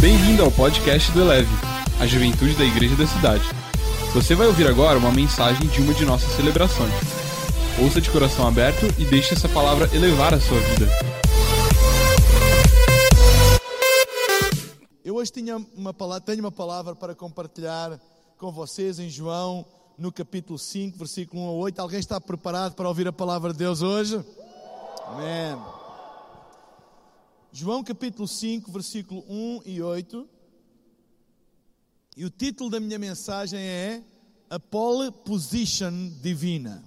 Bem-vindo ao podcast do Eleve, a juventude da igreja da cidade. Você vai ouvir agora uma mensagem de uma de nossas celebrações. Ouça de coração aberto e deixe essa palavra elevar a sua vida. Eu hoje tinha uma tenho uma palavra para compartilhar com vocês em João, no capítulo 5, versículo 1 a 8. Alguém está preparado para ouvir a palavra de Deus hoje? Amém. João capítulo 5, versículo 1 e 8. E o título da minha mensagem é A Pole Position Divina.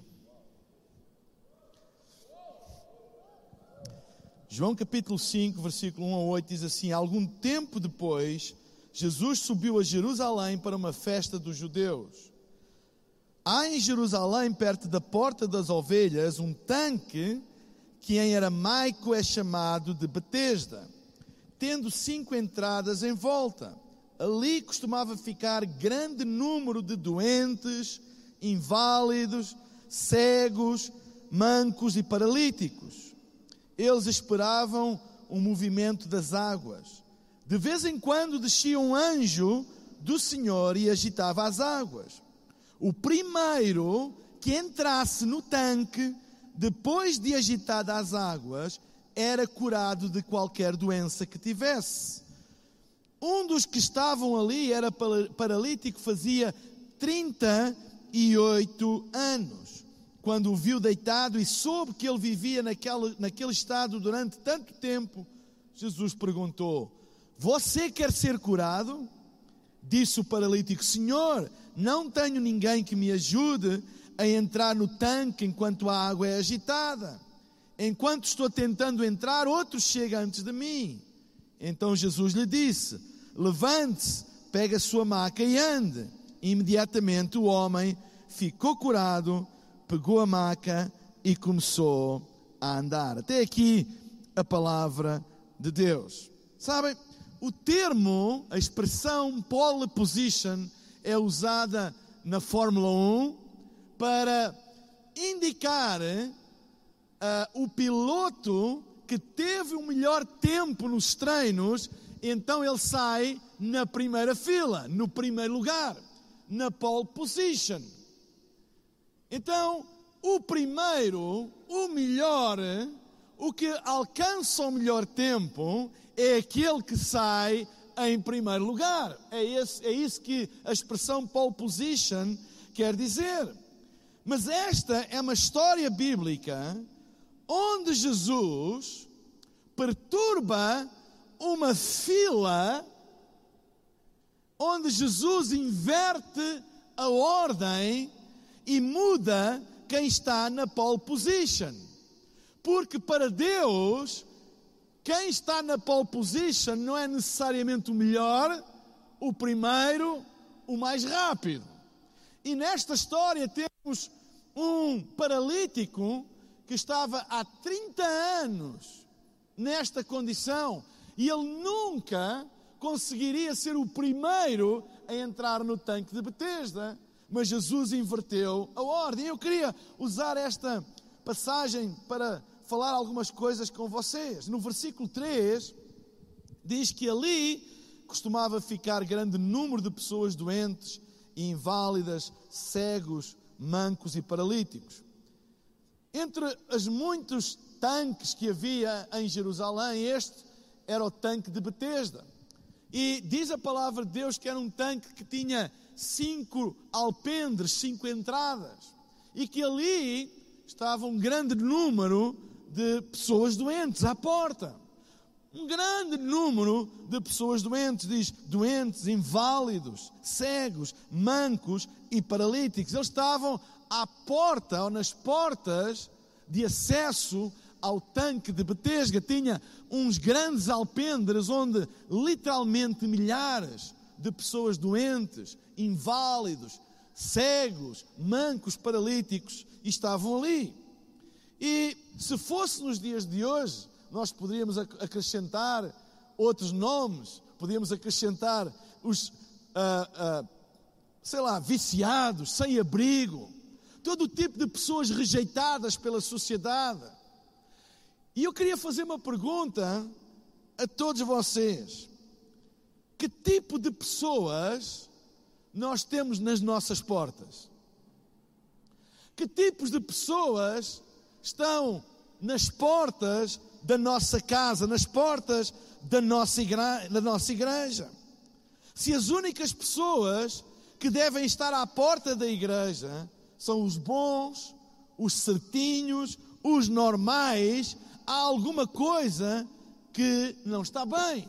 João capítulo 5, versículo 1 a 8 diz assim: Algum tempo depois, Jesus subiu a Jerusalém para uma festa dos judeus. Há em Jerusalém, perto da Porta das Ovelhas, um tanque que em aramaico é chamado de Betesda, tendo cinco entradas em volta. Ali costumava ficar grande número de doentes, inválidos, cegos, mancos e paralíticos. Eles esperavam o movimento das águas. De vez em quando descia um anjo do Senhor e agitava as águas. O primeiro que entrasse no tanque depois de agitada as águas, era curado de qualquer doença que tivesse. Um dos que estavam ali era paralítico, fazia 38 anos. Quando o viu deitado e soube que ele vivia naquele, naquele estado durante tanto tempo, Jesus perguntou: Você quer ser curado? Disse o paralítico: Senhor, não tenho ninguém que me ajude a entrar no tanque enquanto a água é agitada. Enquanto estou tentando entrar, outro chega antes de mim. Então Jesus lhe disse: Levante-se, pegue a sua maca e ande. Imediatamente o homem ficou curado, pegou a maca e começou a andar. Até aqui a palavra de Deus. Sabem, o termo, a expressão pole position é usada na Fórmula 1 para indicar uh, o piloto que teve o melhor tempo nos treinos, então ele sai na primeira fila, no primeiro lugar, na pole position. Então, o primeiro, o melhor, o que alcança o melhor tempo, é aquele que sai em primeiro lugar. É, esse, é isso que a expressão pole position quer dizer. Mas esta é uma história bíblica onde Jesus perturba uma fila, onde Jesus inverte a ordem e muda quem está na pole position. Porque para Deus, quem está na pole position não é necessariamente o melhor, o primeiro, o mais rápido. E nesta história temos um paralítico que estava há 30 anos nesta condição e ele nunca conseguiria ser o primeiro a entrar no tanque de Betesda, mas Jesus inverteu a ordem. Eu queria usar esta passagem para falar algumas coisas com vocês. No versículo 3 diz que ali costumava ficar grande número de pessoas doentes inválidas, cegos, mancos e paralíticos. Entre os muitos tanques que havia em Jerusalém, este era o tanque de Betesda. E diz a palavra de Deus que era um tanque que tinha cinco alpendres, cinco entradas. E que ali estava um grande número de pessoas doentes à porta um grande número de pessoas doentes, diz doentes, inválidos, cegos, mancos e paralíticos. Eles estavam à porta ou nas portas de acesso ao tanque de Betesga. Tinha uns grandes alpendres onde literalmente milhares de pessoas doentes, inválidos, cegos, mancos, paralíticos estavam ali. E se fosse nos dias de hoje, nós poderíamos acrescentar outros nomes, podíamos acrescentar os, ah, ah, sei lá, viciados, sem abrigo, todo o tipo de pessoas rejeitadas pela sociedade. E eu queria fazer uma pergunta a todos vocês. Que tipo de pessoas nós temos nas nossas portas? Que tipos de pessoas estão nas portas da nossa casa, nas portas da nossa, igreja, da nossa igreja? Se as únicas pessoas que devem estar à porta da igreja são os bons, os certinhos, os normais, há alguma coisa que não está bem.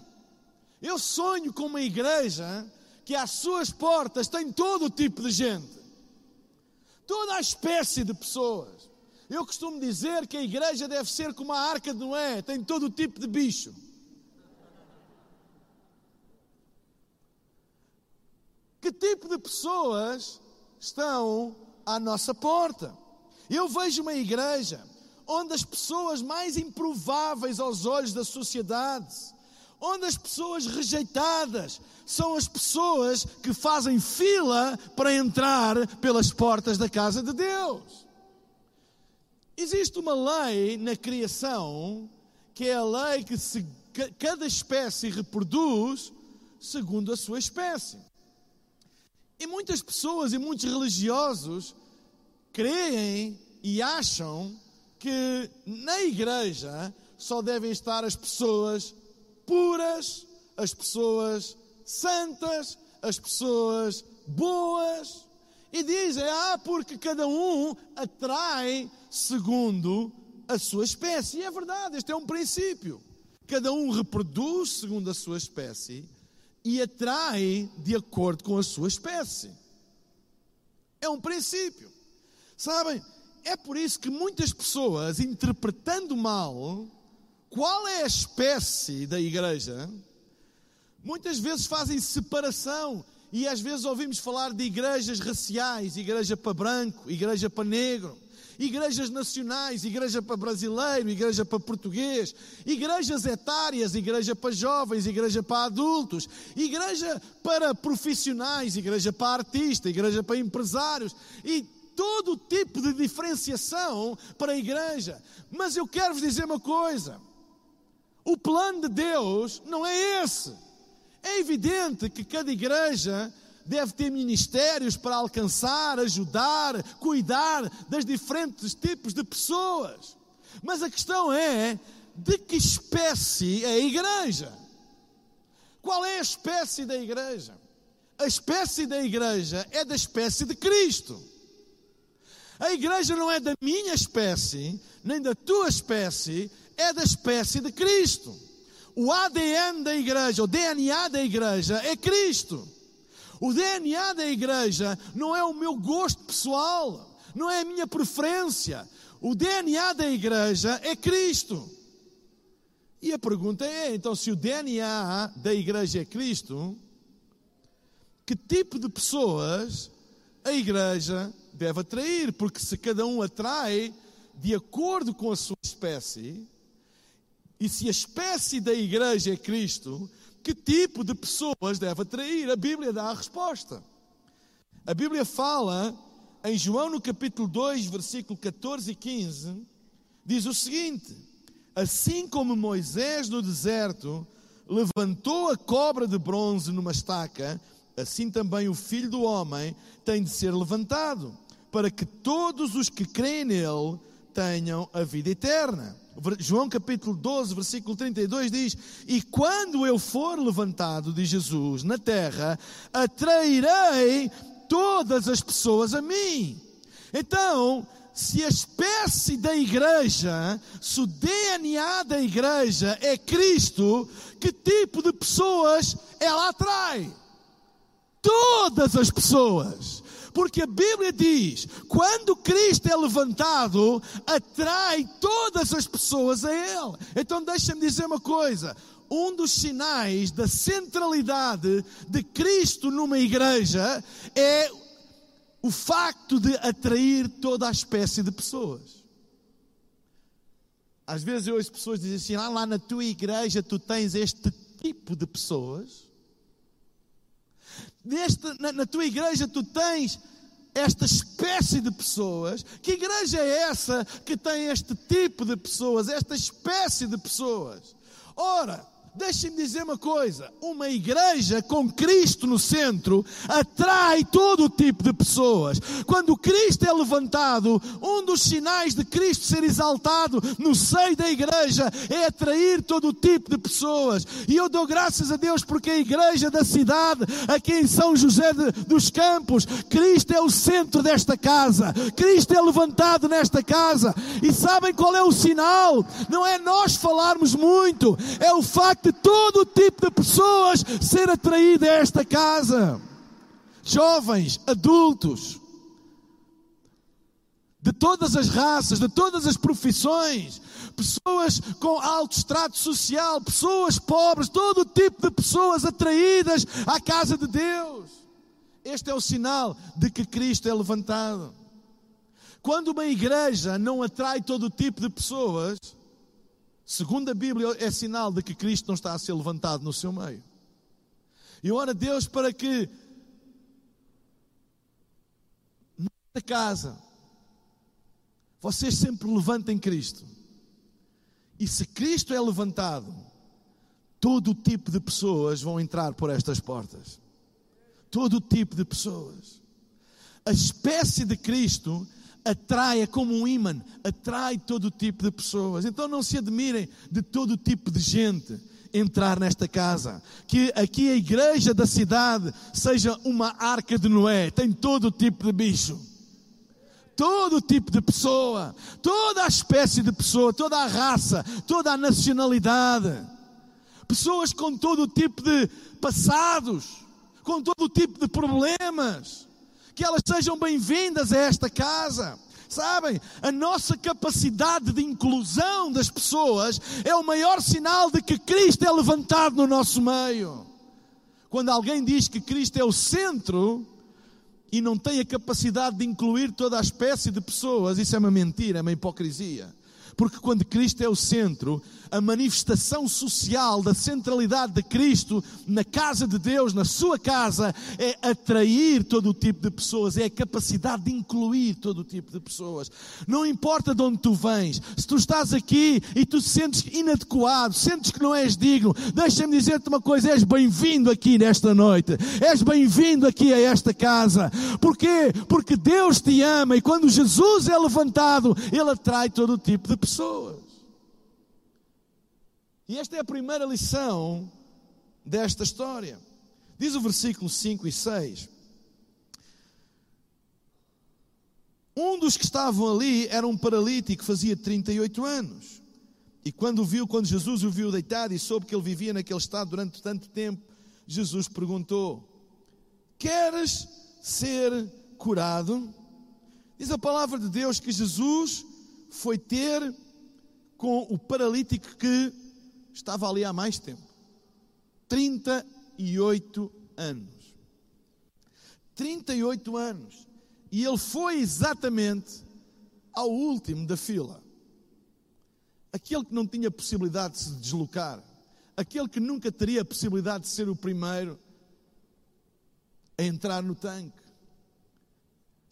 Eu sonho com uma igreja que às suas portas tem todo o tipo de gente, toda a espécie de pessoas. Eu costumo dizer que a igreja deve ser como a arca de Noé, tem todo o tipo de bicho. Que tipo de pessoas estão à nossa porta? Eu vejo uma igreja onde as pessoas mais improváveis aos olhos da sociedade, onde as pessoas rejeitadas são as pessoas que fazem fila para entrar pelas portas da casa de Deus. Existe uma lei na criação que é a lei que se, cada espécie reproduz segundo a sua espécie. E muitas pessoas e muitos religiosos creem e acham que na igreja só devem estar as pessoas puras, as pessoas santas, as pessoas boas. E dizem, ah, porque cada um atrai segundo a sua espécie. E é verdade, este é um princípio. Cada um reproduz segundo a sua espécie e atrai de acordo com a sua espécie. É um princípio. Sabem, é por isso que muitas pessoas, interpretando mal qual é a espécie da igreja, muitas vezes fazem separação. E às vezes ouvimos falar de igrejas raciais, igreja para branco, igreja para negro igrejas nacionais, igreja para brasileiro, igreja para português, igrejas etárias, igreja para jovens, igreja para adultos, igreja para profissionais, igreja para artistas, igreja para empresários e todo tipo de diferenciação para a igreja. Mas eu quero vos dizer uma coisa: o plano de Deus não é esse. É evidente que cada igreja deve ter ministérios para alcançar, ajudar, cuidar das diferentes tipos de pessoas. Mas a questão é de que espécie é a igreja? Qual é a espécie da igreja? A espécie da igreja é da espécie de Cristo. A igreja não é da minha espécie, nem da tua espécie, é da espécie de Cristo. O ADN da igreja, o DNA da igreja é Cristo. O DNA da igreja não é o meu gosto pessoal, não é a minha preferência. O DNA da igreja é Cristo. E a pergunta é: então, se o DNA da igreja é Cristo, que tipo de pessoas a igreja deve atrair? Porque se cada um atrai de acordo com a sua espécie, e se a espécie da igreja é Cristo, que tipo de pessoas deve atrair? A Bíblia dá a resposta. A Bíblia fala em João no capítulo 2, versículo 14 e 15, diz o seguinte: Assim como Moisés no deserto levantou a cobra de bronze numa estaca, assim também o filho do homem tem de ser levantado, para que todos os que creem nele tenham a vida eterna. João capítulo 12, versículo 32 diz: E quando eu for levantado, diz Jesus, na terra, atrairei todas as pessoas a mim. Então, se a espécie da igreja, se o DNA da igreja é Cristo, que tipo de pessoas ela atrai? Todas as pessoas. Porque a Bíblia diz: quando Cristo é levantado, atrai todas as pessoas a Ele. Então deixa-me dizer uma coisa: um dos sinais da centralidade de Cristo numa igreja é o facto de atrair toda a espécie de pessoas. Às vezes eu ouço pessoas dizem assim: ah, lá na tua igreja tu tens este tipo de pessoas. Neste, na, na tua igreja tu tens esta espécie de pessoas. Que igreja é essa que tem este tipo de pessoas, esta espécie de pessoas? Ora, Deixem-me dizer uma coisa: uma igreja com Cristo no centro atrai todo tipo de pessoas. Quando Cristo é levantado, um dos sinais de Cristo ser exaltado no seio da igreja é atrair todo tipo de pessoas. E eu dou graças a Deus porque a igreja da cidade, aqui em São José de, dos Campos, Cristo é o centro desta casa. Cristo é levantado nesta casa. E sabem qual é o sinal? Não é nós falarmos muito, é o facto de todo tipo de pessoas ser atraída a esta casa. Jovens, adultos, de todas as raças, de todas as profissões, pessoas com alto extrato social, pessoas pobres, todo tipo de pessoas atraídas à casa de Deus. Este é o sinal de que Cristo é levantado. Quando uma igreja não atrai todo tipo de pessoas, segundo a Bíblia, é sinal de que Cristo não está a ser levantado no seu meio. E ora Deus para que na casa vocês sempre levantem Cristo. E se Cristo é levantado, todo tipo de pessoas vão entrar por estas portas. Todo tipo de pessoas. A espécie de Cristo atrai, é como um imã, atrai todo tipo de pessoas. Então não se admirem de todo tipo de gente entrar nesta casa. Que aqui a igreja da cidade seja uma arca de Noé, tem todo tipo de bicho. Todo tipo de pessoa, toda a espécie de pessoa, toda a raça, toda a nacionalidade. Pessoas com todo tipo de passados, com todo tipo de problemas que elas sejam bem-vindas a esta casa. Sabem, a nossa capacidade de inclusão das pessoas é o maior sinal de que Cristo é levantado no nosso meio. Quando alguém diz que Cristo é o centro e não tem a capacidade de incluir toda a espécie de pessoas, isso é uma mentira, é uma hipocrisia. Porque quando Cristo é o centro, a manifestação social da centralidade de Cristo na casa de Deus, na sua casa, é atrair todo o tipo de pessoas, é a capacidade de incluir todo o tipo de pessoas. Não importa de onde tu vens, se tu estás aqui e tu te sentes inadequado, sentes que não és digno, deixa-me dizer-te uma coisa: és bem-vindo aqui nesta noite, és bem-vindo aqui a esta casa. Porquê? Porque Deus te ama e quando Jesus é levantado, Ele atrai todo o tipo de pessoas. E esta é a primeira lição desta história. Diz o versículo 5 e 6. Um dos que estavam ali era um paralítico que fazia 38 anos. E quando viu, quando Jesus o viu deitado e soube que ele vivia naquele estado durante tanto tempo, Jesus perguntou: Queres ser curado? Diz a palavra de Deus que Jesus foi ter com o paralítico que estava ali há mais tempo 38 anos. 38 anos. E ele foi exatamente ao último da fila. Aquele que não tinha possibilidade de se deslocar. Aquele que nunca teria a possibilidade de ser o primeiro a entrar no tanque.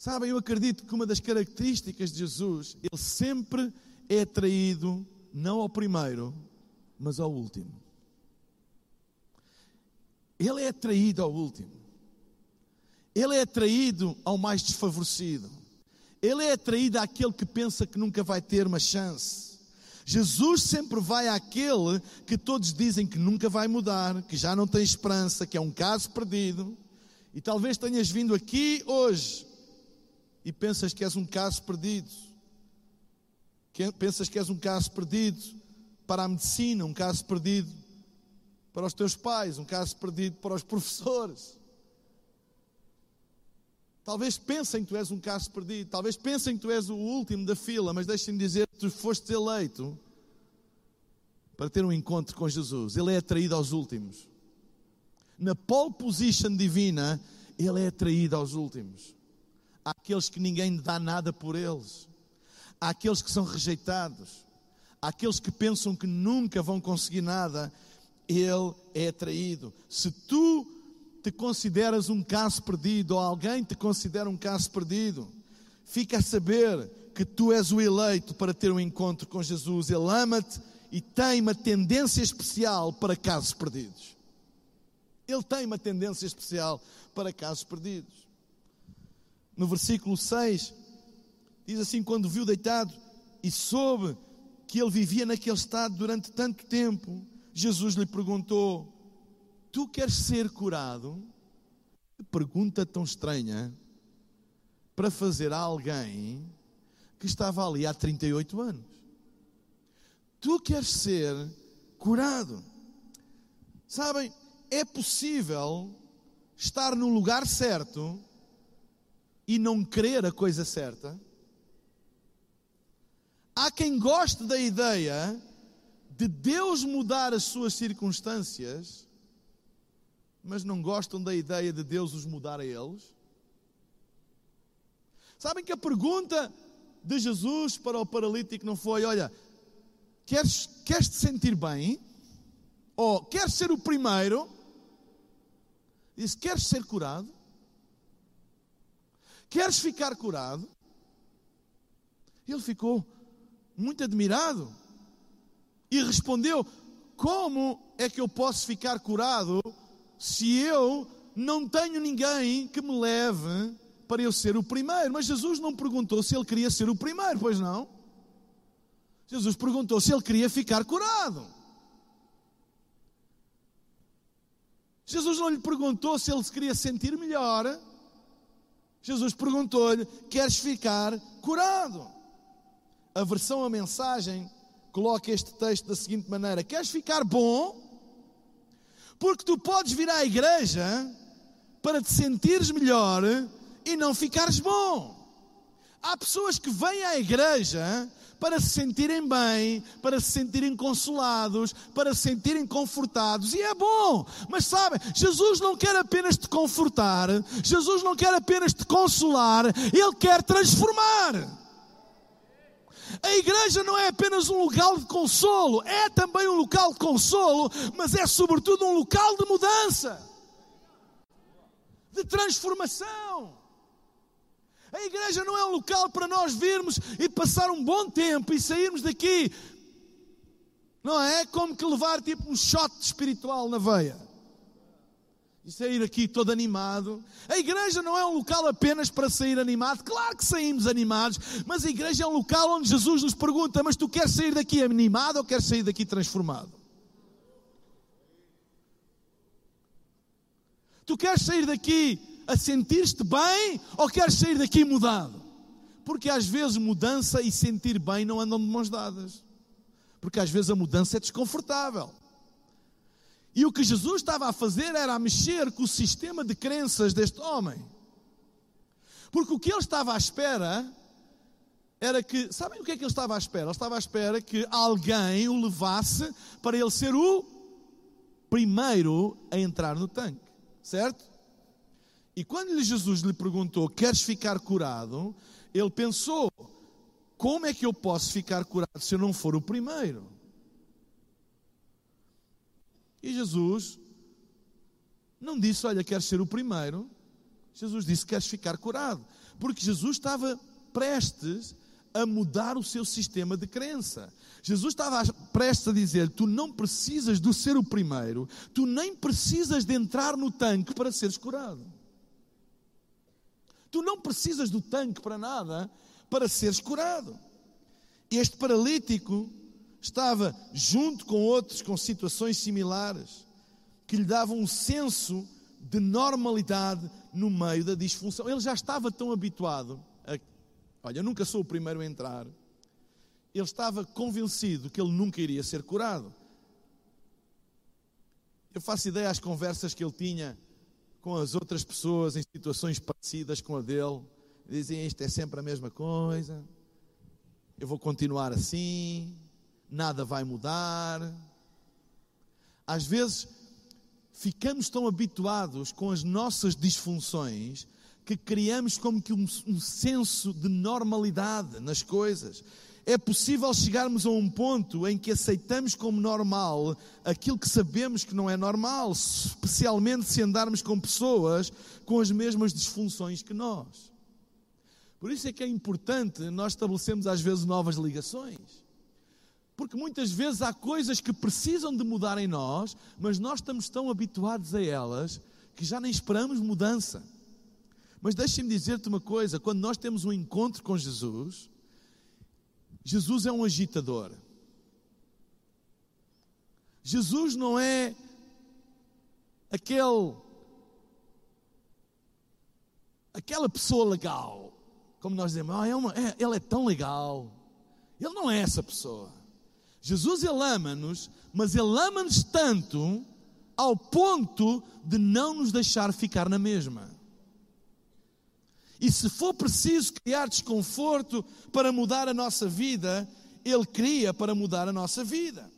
Sabem, eu acredito que uma das características de Jesus, ele sempre é atraído não ao primeiro, mas ao último. Ele é atraído ao último. Ele é atraído ao mais desfavorecido. Ele é atraído àquele que pensa que nunca vai ter uma chance. Jesus sempre vai àquele que todos dizem que nunca vai mudar, que já não tem esperança, que é um caso perdido. E talvez tenhas vindo aqui hoje e pensas que és um caso perdido. Pensas que és um caso perdido para a medicina, um caso perdido para os teus pais, um caso perdido para os professores. Talvez pensem que tu és um caso perdido, talvez pensem que tu és o último da fila, mas deixem-me dizer que tu foste eleito para ter um encontro com Jesus. Ele é atraído aos últimos. Na pole position divina, ele é atraído aos últimos. Há aqueles que ninguém dá nada por eles. Há aqueles que são rejeitados àqueles que pensam que nunca vão conseguir nada, ele é atraído. Se tu te consideras um caso perdido, ou alguém te considera um caso perdido, fica a saber que tu és o eleito para ter um encontro com Jesus. Ele ama-te e tem uma tendência especial para casos perdidos. Ele tem uma tendência especial para casos perdidos. No versículo 6, diz assim: Quando viu deitado e soube que ele vivia naquele estado durante tanto tempo, Jesus lhe perguntou: Tu queres ser curado? Que pergunta tão estranha para fazer a alguém que estava ali há 38 anos. Tu queres ser curado. Sabem, é possível estar no lugar certo e não querer a coisa certa. Há quem goste da ideia de Deus mudar as suas circunstâncias, mas não gostam da ideia de Deus os mudar a eles. Sabem que a pergunta de Jesus para o paralítico não foi: Olha, queres, queres te sentir bem? Ou queres ser o primeiro? Disse: Queres ser curado? Queres ficar curado? Ele ficou muito admirado e respondeu: Como é que eu posso ficar curado se eu não tenho ninguém que me leve para eu ser o primeiro? Mas Jesus não perguntou se ele queria ser o primeiro, pois não? Jesus perguntou se ele queria ficar curado. Jesus não lhe perguntou se ele queria sentir melhor. Jesus perguntou-lhe: Queres ficar curado? A versão a mensagem coloca este texto da seguinte maneira: Queres ficar bom? Porque tu podes vir à igreja para te sentires melhor e não ficares bom. Há pessoas que vêm à igreja para se sentirem bem, para se sentirem consolados, para se sentirem confortados. E é bom, mas sabe, Jesus não quer apenas te confortar, Jesus não quer apenas te consolar, Ele quer transformar. A igreja não é apenas um local de consolo, é também um local de consolo, mas é sobretudo um local de mudança, de transformação. A igreja não é um local para nós virmos e passar um bom tempo e sairmos daqui, não é? Como que levar tipo um shot espiritual na veia e sair aqui todo animado. A igreja não é um local apenas para sair animado. Claro que saímos animados, mas a igreja é um local onde Jesus nos pergunta: Mas tu queres sair daqui animado ou queres sair daqui transformado? Tu queres sair daqui a sentir-te bem ou queres sair daqui mudado? Porque às vezes mudança e sentir bem não andam de mãos dadas. Porque às vezes a mudança é desconfortável. E o que Jesus estava a fazer era a mexer com o sistema de crenças deste homem. Porque o que ele estava à espera era que, sabem o que é que ele estava à espera? Ele estava à espera que alguém o levasse para ele ser o primeiro a entrar no tanque, certo? E quando Jesus lhe perguntou: Queres ficar curado? Ele pensou: Como é que eu posso ficar curado se eu não for o primeiro? E Jesus não disse: Olha, queres ser o primeiro. Jesus disse: Queres ficar curado? Porque Jesus estava prestes a mudar o seu sistema de crença. Jesus estava prestes a dizer: Tu não precisas de ser o primeiro, tu nem precisas de entrar no tanque para seres curado. Tu não precisas do tanque para nada para seres curado. Este paralítico estava junto com outros com situações similares que lhe davam um senso de normalidade no meio da disfunção. Ele já estava tão habituado a, olha, eu nunca sou o primeiro a entrar. Ele estava convencido que ele nunca iria ser curado. Eu faço ideia às conversas que ele tinha com as outras pessoas em situações parecidas com a dele, dizem isto é sempre a mesma coisa, eu vou continuar assim, nada vai mudar. Às vezes ficamos tão habituados com as nossas disfunções que criamos como que um, um senso de normalidade nas coisas é possível chegarmos a um ponto em que aceitamos como normal aquilo que sabemos que não é normal, especialmente se andarmos com pessoas com as mesmas disfunções que nós. Por isso é que é importante nós estabelecermos às vezes novas ligações. Porque muitas vezes há coisas que precisam de mudar em nós, mas nós estamos tão habituados a elas que já nem esperamos mudança. Mas deixe-me dizer-te uma coisa: quando nós temos um encontro com Jesus, Jesus é um agitador. Jesus não é aquele aquela pessoa legal, como nós dizemos, ah, é uma, é, ele é tão legal. Ele não é essa pessoa. Jesus ele ama-nos, mas ele ama-nos tanto ao ponto de não nos deixar ficar na mesma. E se for preciso criar desconforto para mudar a nossa vida, ele cria para mudar a nossa vida.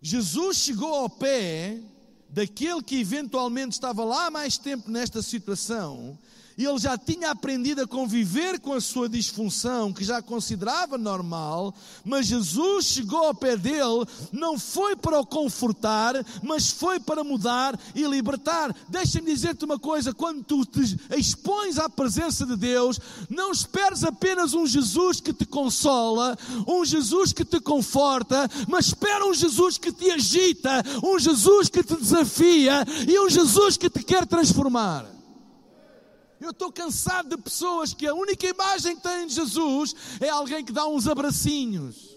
Jesus chegou ao pé daquele que eventualmente estava lá mais tempo nesta situação e ele já tinha aprendido a conviver com a sua disfunção, que já considerava normal, mas Jesus chegou ao pé dele, não foi para o confortar, mas foi para mudar e libertar. Deixa-me dizer-te uma coisa: quando tu te expões à presença de Deus, não esperes apenas um Jesus que te consola, um Jesus que te conforta, mas espera um Jesus que te agita, um Jesus que te desafia e um Jesus que te quer transformar. Eu estou cansado de pessoas que a única imagem que têm de Jesus é alguém que dá uns abracinhos.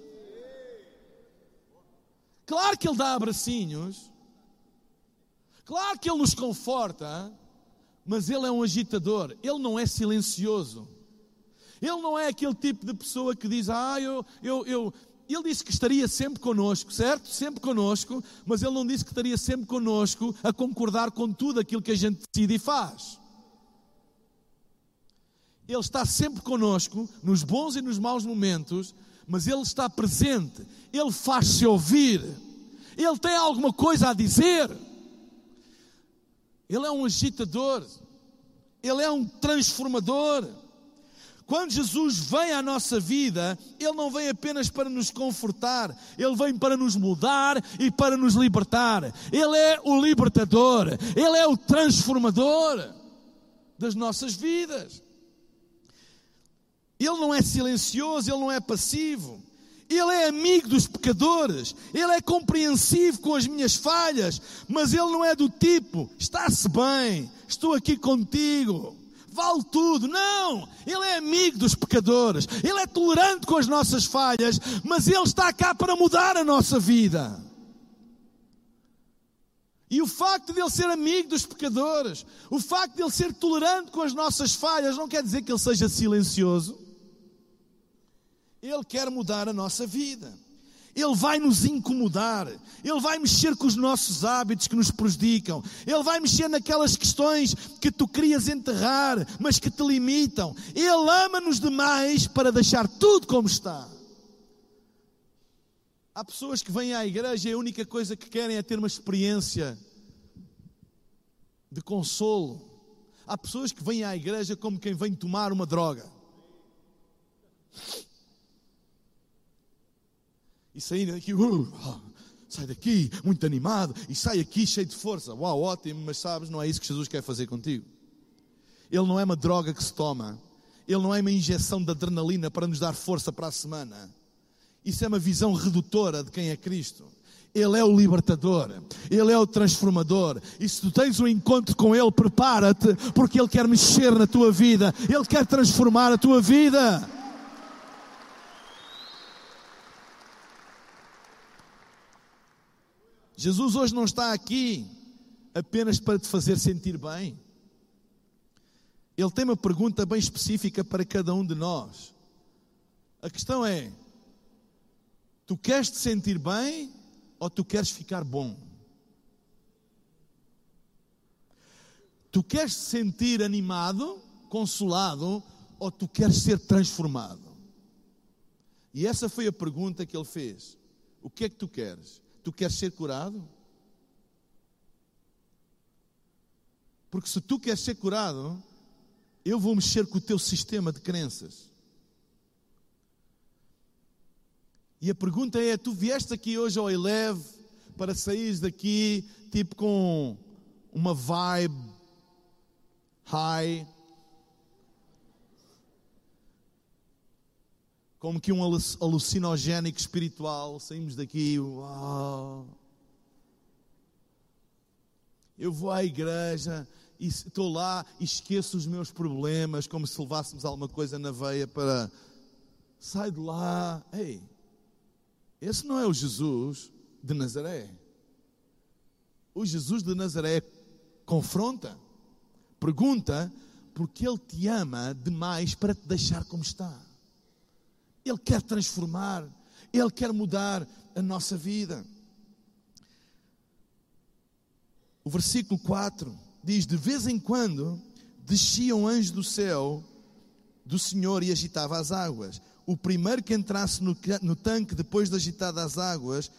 Claro que Ele dá abracinhos, claro que Ele nos conforta, mas Ele é um agitador, Ele não é silencioso. Ele não é aquele tipo de pessoa que diz, ah, eu, eu, eu, ele disse que estaria sempre conosco, certo? Sempre conosco, mas ele não disse que estaria sempre conosco a concordar com tudo aquilo que a gente decide e faz. Ele está sempre conosco, nos bons e nos maus momentos, mas Ele está presente, Ele faz-se ouvir, Ele tem alguma coisa a dizer. Ele é um agitador, Ele é um transformador. Quando Jesus vem à nossa vida, Ele não vem apenas para nos confortar, Ele vem para nos mudar e para nos libertar. Ele é o libertador, Ele é o transformador das nossas vidas. Ele não é silencioso, ele não é passivo. Ele é amigo dos pecadores, ele é compreensivo com as minhas falhas, mas ele não é do tipo, está-se bem, estou aqui contigo, vale tudo. Não, ele é amigo dos pecadores, ele é tolerante com as nossas falhas, mas ele está cá para mudar a nossa vida. E o facto de ele ser amigo dos pecadores, o facto de ele ser tolerante com as nossas falhas, não quer dizer que ele seja silencioso. Ele quer mudar a nossa vida. Ele vai nos incomodar, Ele vai mexer com os nossos hábitos que nos prejudicam, Ele vai mexer naquelas questões que tu querias enterrar, mas que te limitam. Ele ama-nos demais para deixar tudo como está. Há pessoas que vêm à igreja e a única coisa que querem é ter uma experiência de consolo. Há pessoas que vêm à igreja como quem vem tomar uma droga. E sair daqui, uh, sai daqui, muito animado, e sai aqui cheio de força. Uau, ótimo, mas sabes, não é isso que Jesus quer fazer contigo. Ele não é uma droga que se toma, ele não é uma injeção de adrenalina para nos dar força para a semana. Isso é uma visão redutora de quem é Cristo. Ele é o libertador, Ele é o transformador. E se tu tens um encontro com Ele, prepara-te, porque Ele quer mexer na tua vida, Ele quer transformar a tua vida. Jesus hoje não está aqui apenas para te fazer sentir bem. Ele tem uma pergunta bem específica para cada um de nós. A questão é: tu queres te sentir bem ou tu queres ficar bom? Tu queres te sentir animado, consolado ou tu queres ser transformado? E essa foi a pergunta que ele fez. O que é que tu queres? Tu queres ser curado? Porque se tu queres ser curado, eu vou mexer com o teu sistema de crenças. E a pergunta é: tu vieste aqui hoje ao Eleve para sair daqui tipo com uma vibe high, como que um alucinogénico espiritual, saímos daqui, uau. Eu vou à igreja e estou lá e esqueço os meus problemas, como se levássemos alguma coisa na veia para. Sai de lá. Ei, esse não é o Jesus de Nazaré. O Jesus de Nazaré confronta, pergunta, porque Ele te ama demais para te deixar como está. Ele quer transformar, Ele quer mudar a nossa vida. O versículo 4 diz: De vez em quando descia um anjo do céu do Senhor e agitava as águas. O primeiro que entrasse no, tanque depois de agitar as águas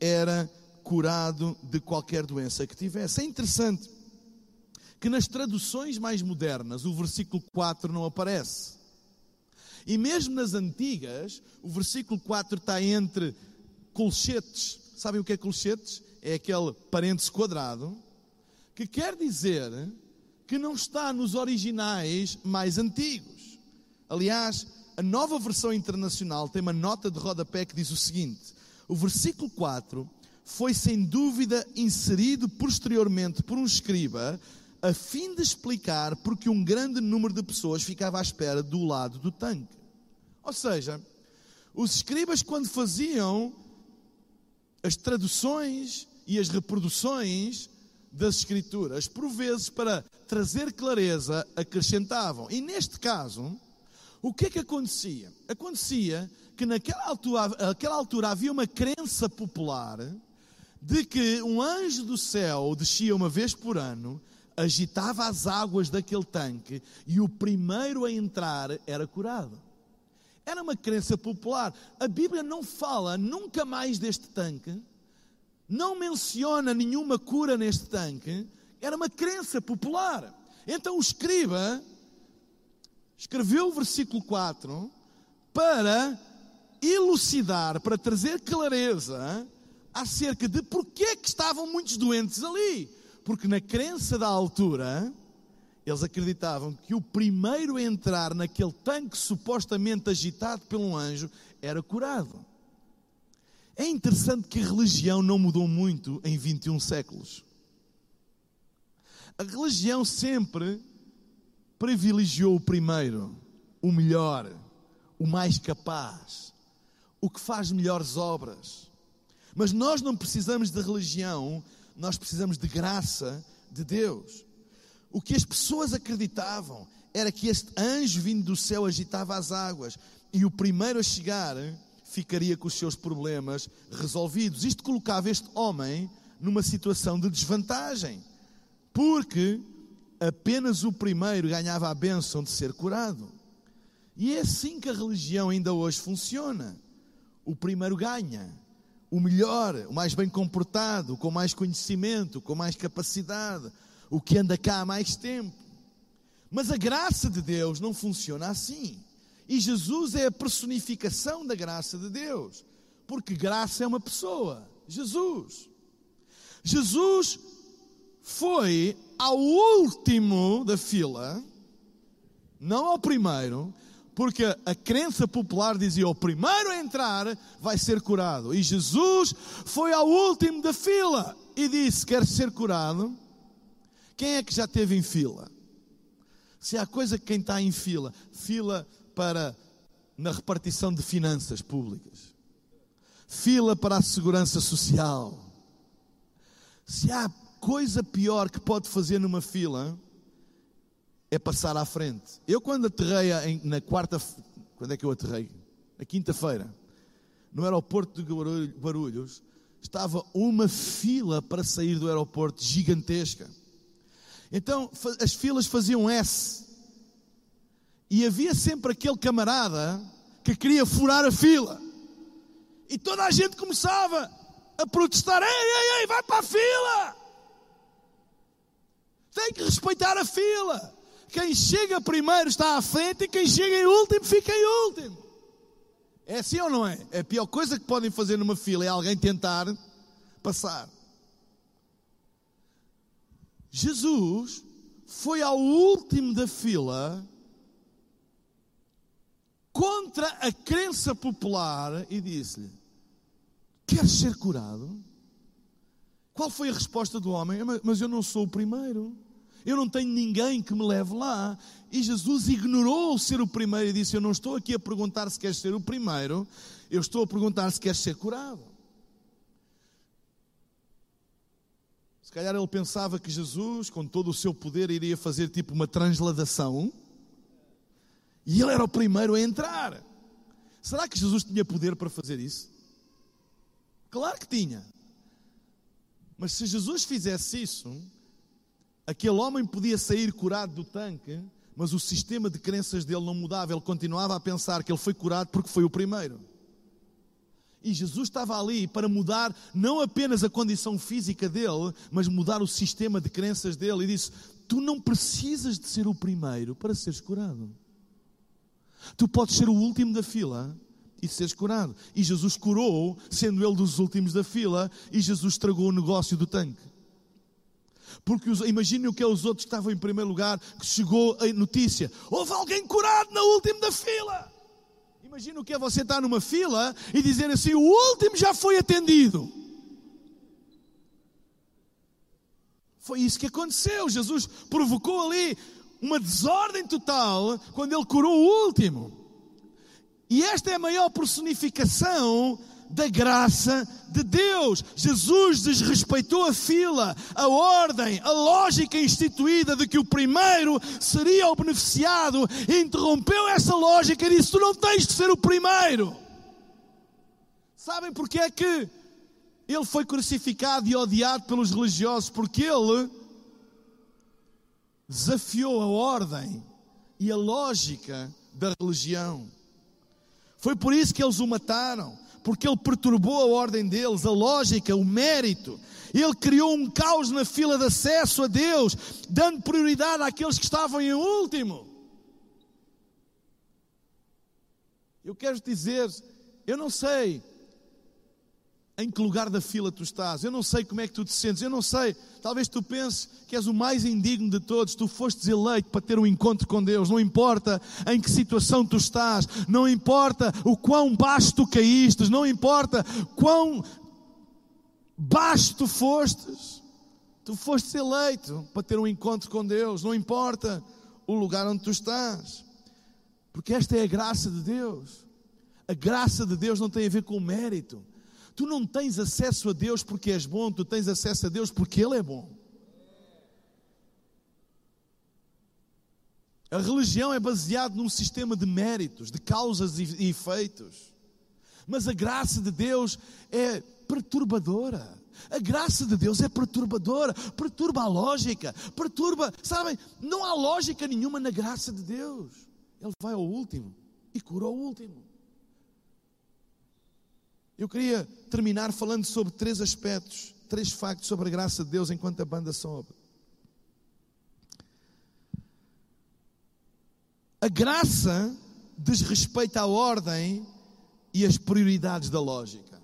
era curado de qualquer doença que tivesse. É interessante que nas traduções mais modernas o versículo 4 não aparece. E mesmo nas antigas, o versículo 4 está entre colchetes. Sabem o que é colchetes? É aquele parênteses quadrado, que quer dizer que não está nos originais mais antigos. Aliás, a nova versão internacional tem uma nota de rodapé que diz o seguinte: o versículo 4 foi sem dúvida inserido posteriormente por um escriba a fim de explicar porque um grande número de pessoas ficava à espera do lado do tanque. Ou seja, os escribas, quando faziam as traduções e as reproduções das Escrituras, por vezes para trazer clareza, acrescentavam. E neste caso, o que é que acontecia? Acontecia que naquela altura, naquela altura havia uma crença popular de que um anjo do céu descia uma vez por ano agitava as águas daquele tanque e o primeiro a entrar era curado. Era uma crença popular. A Bíblia não fala nunca mais deste tanque, não menciona nenhuma cura neste tanque. Era uma crença popular. Então o escriba escreveu o versículo 4 para elucidar, para trazer clareza acerca de porquê que estavam muitos doentes ali porque na crença da altura, eles acreditavam que o primeiro a entrar naquele tanque supostamente agitado por um anjo era curado. É interessante que a religião não mudou muito em 21 séculos. A religião sempre privilegiou o primeiro, o melhor, o mais capaz, o que faz melhores obras. Mas nós não precisamos de religião nós precisamos de graça de Deus. O que as pessoas acreditavam era que este anjo vindo do céu agitava as águas e o primeiro a chegar ficaria com os seus problemas resolvidos. Isto colocava este homem numa situação de desvantagem, porque apenas o primeiro ganhava a bênção de ser curado. E é assim que a religião ainda hoje funciona. O primeiro ganha o melhor, o mais bem comportado, com mais conhecimento, com mais capacidade, o que anda cá há mais tempo. Mas a graça de Deus não funciona assim. E Jesus é a personificação da graça de Deus. Porque graça é uma pessoa, Jesus. Jesus foi ao último da fila, não ao primeiro, porque a crença popular dizia: o primeiro a entrar vai ser curado. E Jesus foi ao último da fila e disse: Quer ser curado? Quem é que já teve em fila? Se há coisa que quem está em fila, fila para na repartição de finanças públicas, fila para a segurança social. Se há coisa pior que pode fazer numa fila, é passar à frente. Eu quando aterrei na quarta, quando é que eu aterrei? Na quinta-feira, no aeroporto de Barulhos, estava uma fila para sair do aeroporto gigantesca. Então as filas faziam S. E havia sempre aquele camarada que queria furar a fila. E toda a gente começava a protestar: ei, ei, ei, vai para a fila! Tem que respeitar a fila. Quem chega primeiro está à frente e quem chega em último fica em último. É assim ou não é? É a pior coisa que podem fazer numa fila é alguém tentar passar. Jesus foi ao último da fila contra a crença popular e disse-lhe: Queres ser curado? Qual foi a resposta do homem? Mas eu não sou o primeiro. Eu não tenho ninguém que me leve lá. E Jesus ignorou ser o primeiro e disse: Eu não estou aqui a perguntar se queres ser o primeiro, eu estou a perguntar se queres ser curado. Se calhar ele pensava que Jesus, com todo o seu poder, iria fazer tipo uma transladação e ele era o primeiro a entrar. Será que Jesus tinha poder para fazer isso? Claro que tinha. Mas se Jesus fizesse isso, aquele homem podia sair curado do tanque, mas o sistema de crenças dele não mudava. Ele continuava a pensar que ele foi curado porque foi o primeiro. E Jesus estava ali para mudar não apenas a condição física dele, mas mudar o sistema de crenças dele. E disse: Tu não precisas de ser o primeiro para seres curado. Tu podes ser o último da fila e seres curado. E Jesus curou, sendo ele dos últimos da fila, e Jesus estragou o negócio do tanque. Porque imaginem o que é os outros que estavam em primeiro lugar, que chegou a notícia: houve alguém curado na última da fila. Imagina o que é você estar numa fila e dizer assim: o último já foi atendido. Foi isso que aconteceu. Jesus provocou ali uma desordem total quando ele curou o último. E esta é a maior personificação da graça de Deus. Jesus desrespeitou a fila, a ordem, a lógica instituída de que o primeiro seria o beneficiado, interrompeu essa lógica e disse: Tu não tens de ser o primeiro. Sabem porque é que ele foi crucificado e odiado pelos religiosos? Porque ele desafiou a ordem e a lógica da religião. Foi por isso que eles o mataram, porque ele perturbou a ordem deles, a lógica, o mérito. Ele criou um caos na fila de acesso a Deus, dando prioridade àqueles que estavam em último. Eu quero dizer, eu não sei em que lugar da fila tu estás. Eu não sei como é que tu te sentes. Eu não sei. Talvez tu penses que és o mais indigno de todos. Tu fostes eleito para ter um encontro com Deus. Não importa em que situação tu estás. Não importa o quão baixo tu caíste. Não importa quão baixo tu fostes. Tu fostes eleito para ter um encontro com Deus. Não importa o lugar onde tu estás. Porque esta é a graça de Deus. A graça de Deus não tem a ver com o mérito. Tu não tens acesso a Deus porque és bom, tu tens acesso a Deus porque Ele é bom. A religião é baseada num sistema de méritos, de causas e efeitos. Mas a graça de Deus é perturbadora. A graça de Deus é perturbadora, perturba a lógica, perturba, sabem, não há lógica nenhuma na graça de Deus. Ele vai ao último e cura o último. Eu queria terminar falando sobre três aspectos, três factos sobre a graça de Deus enquanto a banda sobe. A graça diz respeito à ordem e às prioridades da lógica.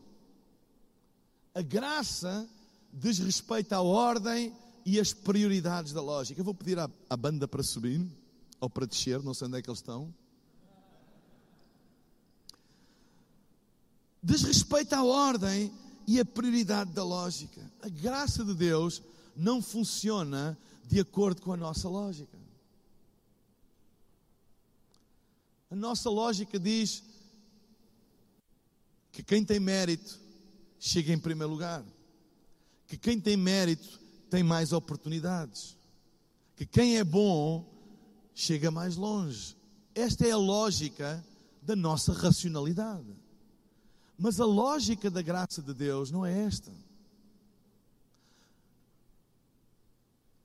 A graça diz respeito à ordem e às prioridades da lógica. Eu vou pedir à, à banda para subir ou para descer, não sei onde é que eles estão. Diz respeito à ordem e à prioridade da lógica. A graça de Deus não funciona de acordo com a nossa lógica. A nossa lógica diz que quem tem mérito chega em primeiro lugar, que quem tem mérito tem mais oportunidades, que quem é bom chega mais longe. Esta é a lógica da nossa racionalidade. Mas a lógica da graça de Deus não é esta.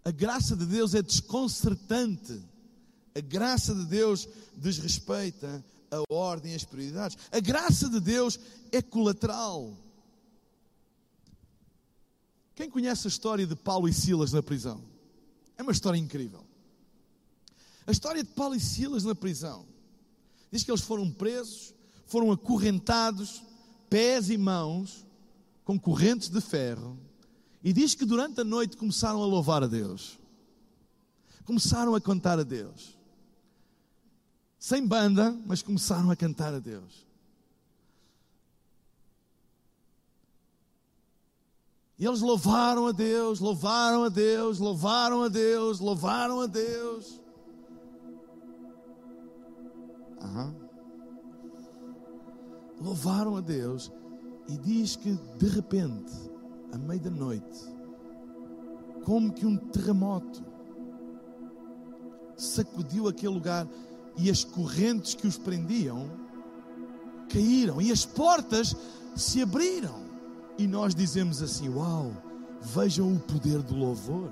A graça de Deus é desconcertante. A graça de Deus desrespeita a ordem e as prioridades. A graça de Deus é colateral. Quem conhece a história de Paulo e Silas na prisão? É uma história incrível. A história de Paulo e Silas na prisão diz que eles foram presos, foram acorrentados, pés e mãos com correntes de ferro, e diz que durante a noite começaram a louvar a Deus, começaram a contar a Deus. sem banda, mas começaram a cantar a Deus. E eles louvaram a Deus, louvaram a Deus, louvaram a Deus, louvaram a Deus. Uhum. Louvaram a Deus e diz que de repente, à meia da noite, como que um terremoto sacudiu aquele lugar e as correntes que os prendiam caíram e as portas se abriram. E nós dizemos assim: Uau, vejam o poder do louvor.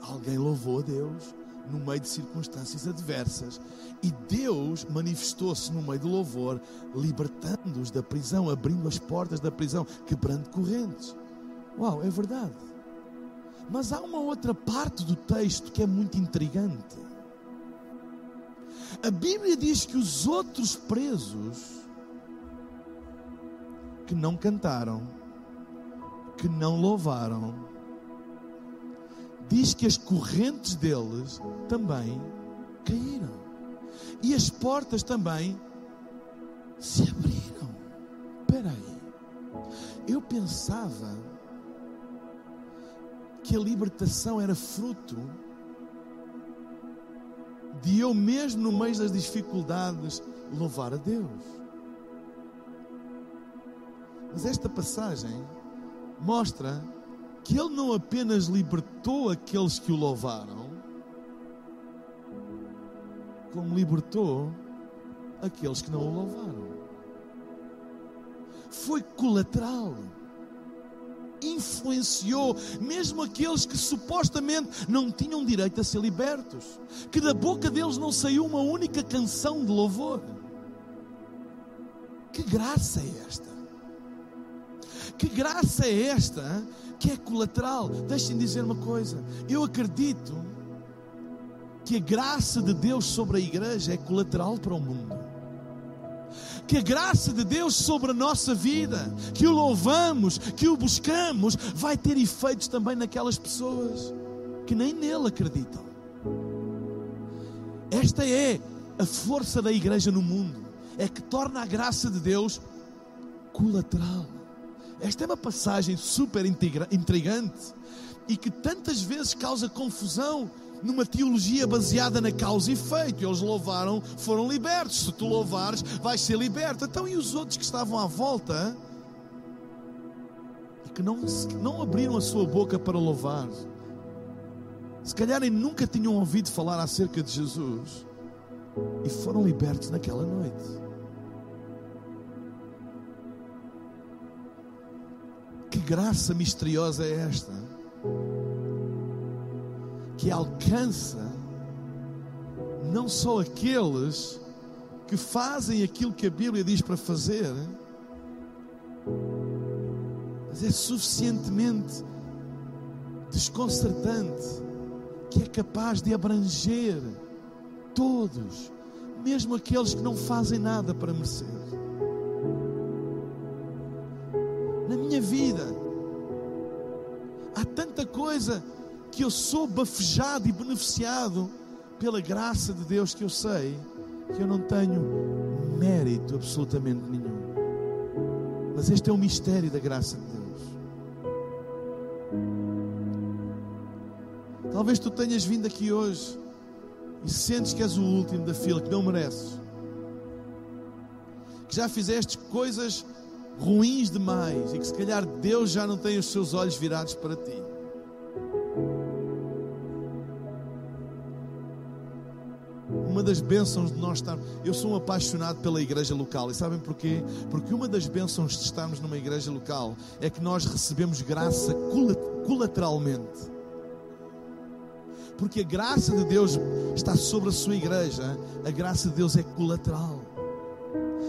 Alguém louvou a Deus no meio de circunstâncias adversas e Deus manifestou-se no meio do louvor, libertando-os da prisão, abrindo as portas da prisão, quebrando correntes. Uau, é verdade. Mas há uma outra parte do texto que é muito intrigante. A Bíblia diz que os outros presos que não cantaram, que não louvaram, diz que as correntes deles também caíram. E as portas também se abriram. Espera aí. Eu pensava que a libertação era fruto de eu mesmo no meio das dificuldades louvar a Deus. Mas esta passagem mostra que ele não apenas libertou aqueles que o louvaram, como libertou aqueles que não o louvaram. Foi colateral. Influenciou mesmo aqueles que supostamente não tinham direito a ser libertos, que da boca deles não saiu uma única canção de louvor. Que graça é esta? Que graça é esta que é colateral? Deixem dizer uma coisa. Eu acredito que a graça de Deus sobre a igreja é colateral para o mundo. Que a graça de Deus sobre a nossa vida, que o louvamos, que o buscamos, vai ter efeitos também naquelas pessoas que nem nele acreditam. Esta é a força da igreja no mundo, é que torna a graça de Deus colateral. Esta é uma passagem super intrigante e que tantas vezes causa confusão numa teologia baseada na causa e efeito. Eles louvaram, foram libertos. Se tu louvares, vais ser liberto. Então, e os outros que estavam à volta e que não, não abriram a sua boca para louvar? Se calhar nunca tinham ouvido falar acerca de Jesus e foram libertos naquela noite. Graça misteriosa é esta? Que alcança não só aqueles que fazem aquilo que a Bíblia diz para fazer, mas é suficientemente desconcertante que é capaz de abranger todos, mesmo aqueles que não fazem nada para merecer. minha vida. Há tanta coisa que eu sou bafejado e beneficiado pela graça de Deus que eu sei que eu não tenho mérito absolutamente nenhum. Mas este é o mistério da graça de Deus. Talvez tu tenhas vindo aqui hoje e sentes que és o último da fila, que não mereces. Que já fizeste coisas ruins demais e que se calhar Deus já não tem os seus olhos virados para ti. Uma das bênçãos de nós estarmos. Eu sou um apaixonado pela igreja local. E sabem porquê? Porque uma das bênçãos de estarmos numa igreja local é que nós recebemos graça colateralmente. Porque a graça de Deus está sobre a sua igreja, a graça de Deus é colateral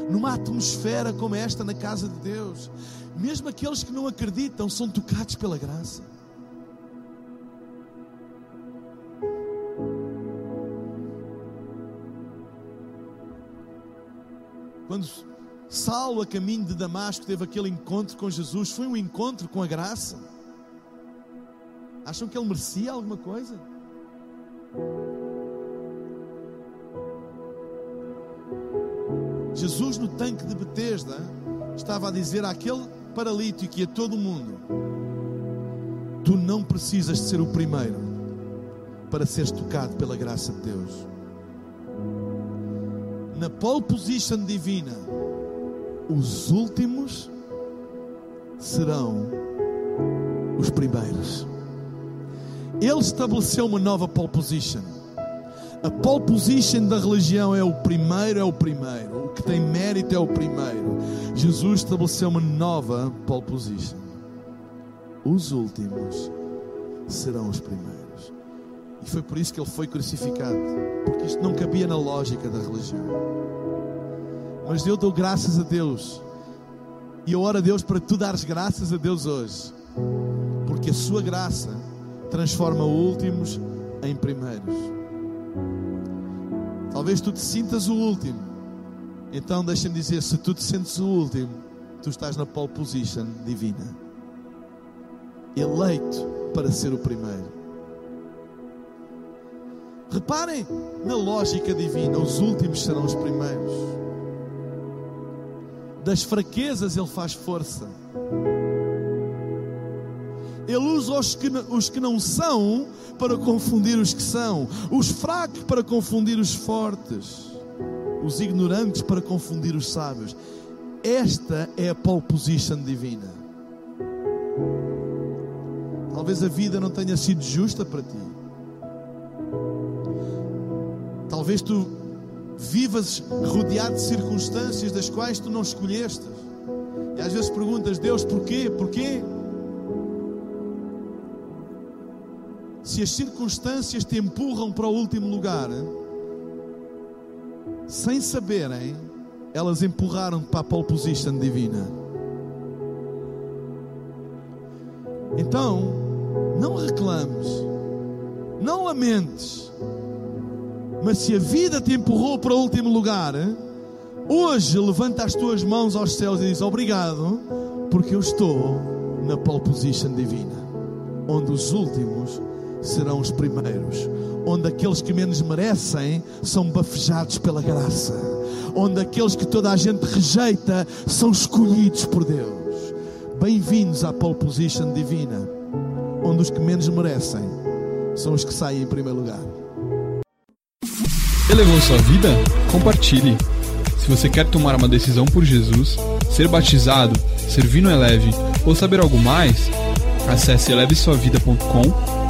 numa atmosfera como esta na casa de Deus. Mesmo aqueles que não acreditam são tocados pela graça. Quando Saulo, a caminho de Damasco, teve aquele encontro com Jesus, foi um encontro com a graça. Acham que ele merecia alguma coisa? Jesus no tanque de Betesda estava a dizer àquele paralítico e a todo mundo: Tu não precisas de ser o primeiro para seres tocado pela graça de Deus. Na pole position divina, os últimos serão os primeiros. Ele estabeleceu uma nova pole position. A pole position da religião é o primeiro, é o primeiro. O que tem mérito é o primeiro. Jesus estabeleceu uma nova pole position. Os últimos serão os primeiros. E foi por isso que ele foi crucificado. Porque isto não cabia na lógica da religião. Mas eu dou graças a Deus. E eu oro a Deus para tu dares graças a Deus hoje. Porque a sua graça transforma últimos em primeiros. Talvez tu te sintas o último. Então deixa-me dizer: se tu te sentes o último, tu estás na pole position divina. Eleito para ser o primeiro. Reparem na lógica divina: os últimos serão os primeiros. Das fraquezas ele faz força. Ele usa os que, os que não são para confundir os que são, os fracos para confundir os fortes, os ignorantes para confundir os sábios. Esta é a pole position divina. Talvez a vida não tenha sido justa para ti. Talvez tu vivas rodeado de circunstâncias das quais tu não escolheste. E às vezes perguntas, Deus, porquê? Porquê? Se as circunstâncias te empurram para o último lugar, sem saberem, elas empurraram para a pole position divina. Então, não reclames, não lamentes, mas se a vida te empurrou para o último lugar, hoje levanta as tuas mãos aos céus e diz obrigado, porque eu estou na pole position divina, onde os últimos serão os primeiros, onde aqueles que menos merecem são bafejados pela graça, onde aqueles que toda a gente rejeita são escolhidos por Deus. Bem-vindos à pole position divina, onde os que menos merecem são os que saem em primeiro lugar. Elevou sua vida? Compartilhe. Se você quer tomar uma decisão por Jesus, ser batizado, servir no Eleve ou saber algo mais, acesse elevesuavida.com